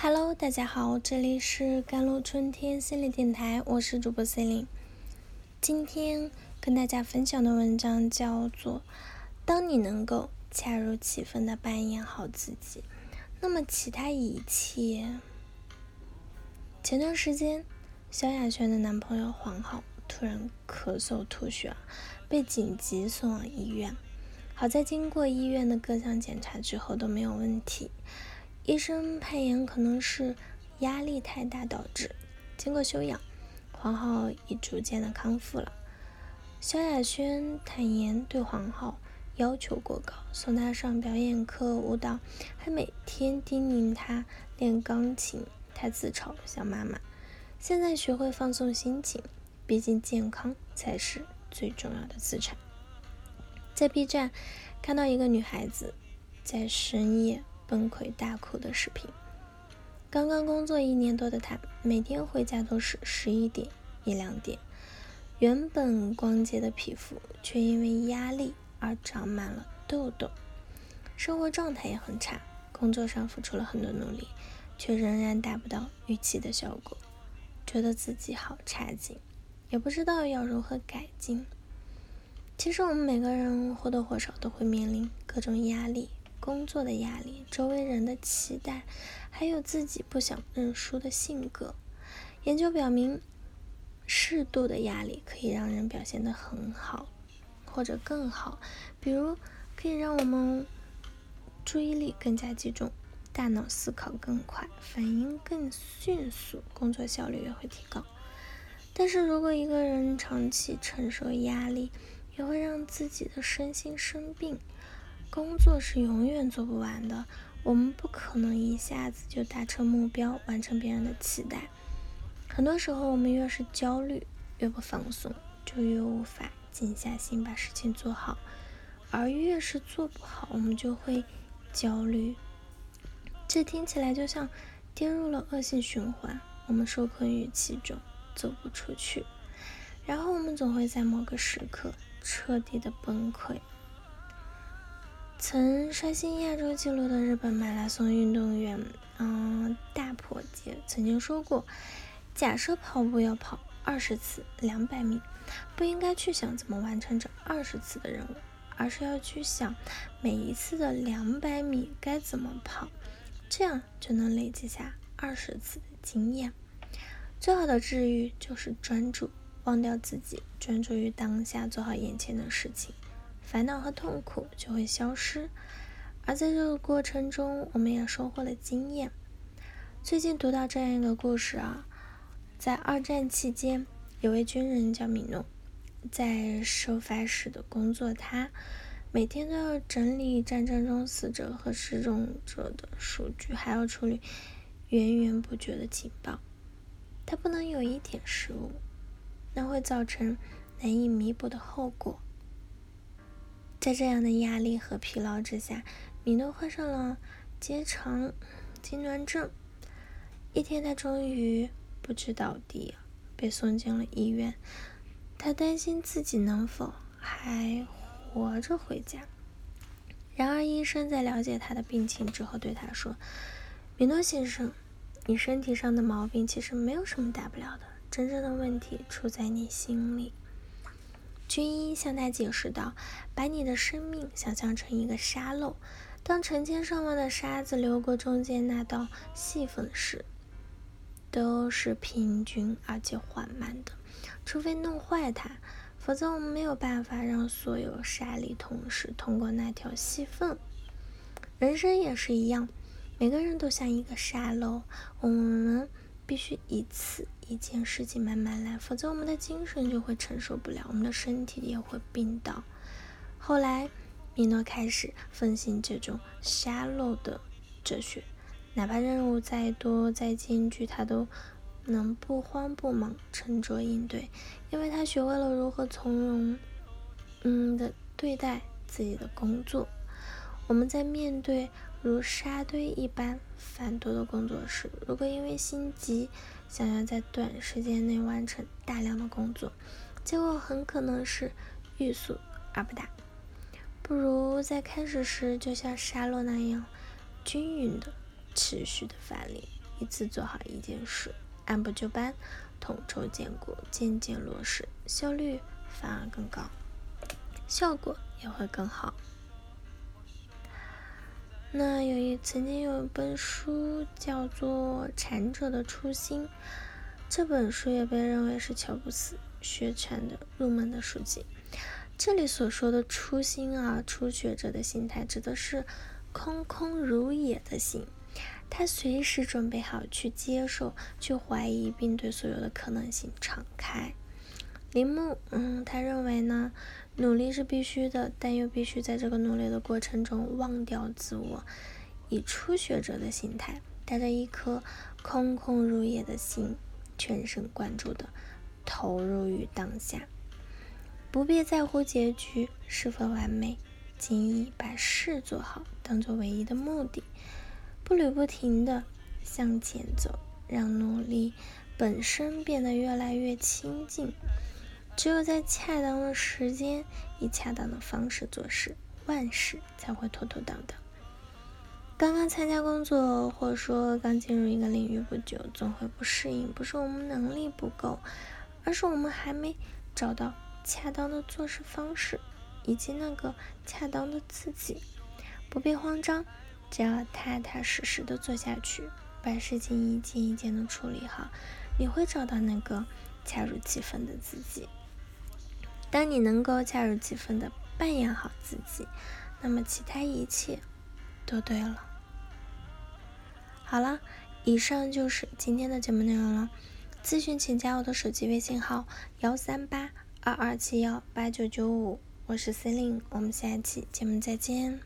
Hello，大家好，这里是甘露春天心理电台，我是主播 c e l i n e 今天跟大家分享的文章叫做《当你能够恰如其分的扮演好自己，那么其他一切》。前段时间，萧亚轩的男朋友黄浩突然咳嗽吐血，被紧急送往医院。好在经过医院的各项检查之后都没有问题。医生判言可能是压力太大导致。经过休养，黄浩已逐渐的康复了。萧亚轩坦言对黄浩要求过高，送他上表演课、舞蹈，还每天叮咛他练钢琴。他自嘲想妈妈。现在学会放松心情，毕竟健康才是最重要的资产。在 B 站看到一个女孩子在深夜。崩溃大哭的视频。刚刚工作一年多的他，每天回家都是十一点一两点。原本光洁的皮肤，却因为压力而长满了痘痘。生活状态也很差，工作上付出了很多努力，却仍然达不到预期的效果，觉得自己好差劲，也不知道要如何改进。其实我们每个人或多或少都会面临各种压力。工作的压力、周围人的期待，还有自己不想认输的性格。研究表明，适度的压力可以让人表现得很好，或者更好。比如，可以让我们注意力更加集中，大脑思考更快，反应更迅速，工作效率也会提高。但是如果一个人长期承受压力，也会让自己的身心生病。工作是永远做不完的，我们不可能一下子就达成目标，完成别人的期待。很多时候，我们越是焦虑，越不放松，就越无法静下心把事情做好；而越是做不好，我们就会焦虑。这听起来就像跌入了恶性循环，我们受困于其中，走不出去。然后，我们总会在某个时刻彻底的崩溃。曾刷新亚洲纪录的日本马拉松运动员，嗯，大破节曾经说过：“假设跑步要跑二十次两百米，不应该去想怎么完成这二十次的任务，而是要去想每一次的两百米该怎么跑，这样就能累积下二十次的经验。最好的治愈就是专注，忘掉自己，专注于当下，做好眼前的事情。”烦恼和痛苦就会消失，而在这个过程中，我们也收获了经验。最近读到这样一个故事啊，在二战期间，有位军人叫米诺，在收发室的工作，他每天都要整理战争中死者和失踪者的数据，还要处理源源不绝的情报。他不能有一点失误，那会造成难以弥补的后果。在这样的压力和疲劳之下，米诺患上了结肠痉挛症。一天，他终于不知倒地，被送进了医院。他担心自己能否还活着回家。然而，医生在了解他的病情之后，对他说：“米诺先生，你身体上的毛病其实没有什么大不了的，真正的问题出在你心里。”军医向他解释道：“把你的生命想象成一个沙漏，当成千上万的沙子流过中间那道细缝时，都是平均而且缓慢的。除非弄坏它，否则我们没有办法让所有沙粒同时通过那条细缝。人生也是一样，每个人都像一个沙漏，我们。”必须一次一件事情慢慢来，否则我们的精神就会承受不了，我们的身体也会病倒。后来，米诺开始奉行这种沙漏的哲学，哪怕任务再多再艰巨，他都能不慌不忙，沉着应对，因为他学会了如何从容，嗯的对待自己的工作。我们在面对。如沙堆一般繁多的工作时，如果因为心急想要在短时间内完成大量的工作，结果很可能是欲速而不达。不如在开始时就像沙漏那样均匀的、持续的发力，一次做好一件事，按部就班，统筹兼顾，渐渐落实，效率反而更高，效果也会更好。那有一曾经有一本书叫做《禅者的初心》，这本书也被认为是乔布斯学禅的入门的书籍。这里所说的初心啊，初学者的心态指的是空空如也的心，他随时准备好去接受、去怀疑，并对所有的可能性敞开。铃木，嗯，他认为呢，努力是必须的，但又必须在这个努力的过程中忘掉自我，以初学者的心态，带着一颗空空如也的心，全神贯注的投入于当下，不必在乎结局是否完美，仅以把事做好当做唯一的目的，步履不停的向前走，让努力本身变得越来越亲近。只有在恰当的时间，以恰当的方式做事，万事才会妥妥当当。刚刚参加工作，或者说刚进入一个领域不久，总会不适应，不是我们能力不够，而是我们还没找到恰当的做事方式，以及那个恰当的自己。不必慌张，只要踏踏实实的做下去，把事情一件一件的处理好，你会找到那个恰如其分的自己。当你能够恰如其分的扮演好自己，那么其他一切都对了。好了，以上就是今天的节目内容了。咨询请加我的手机微信号：幺三八二二七幺八九九五，我是 Celine，我们下期节目再见。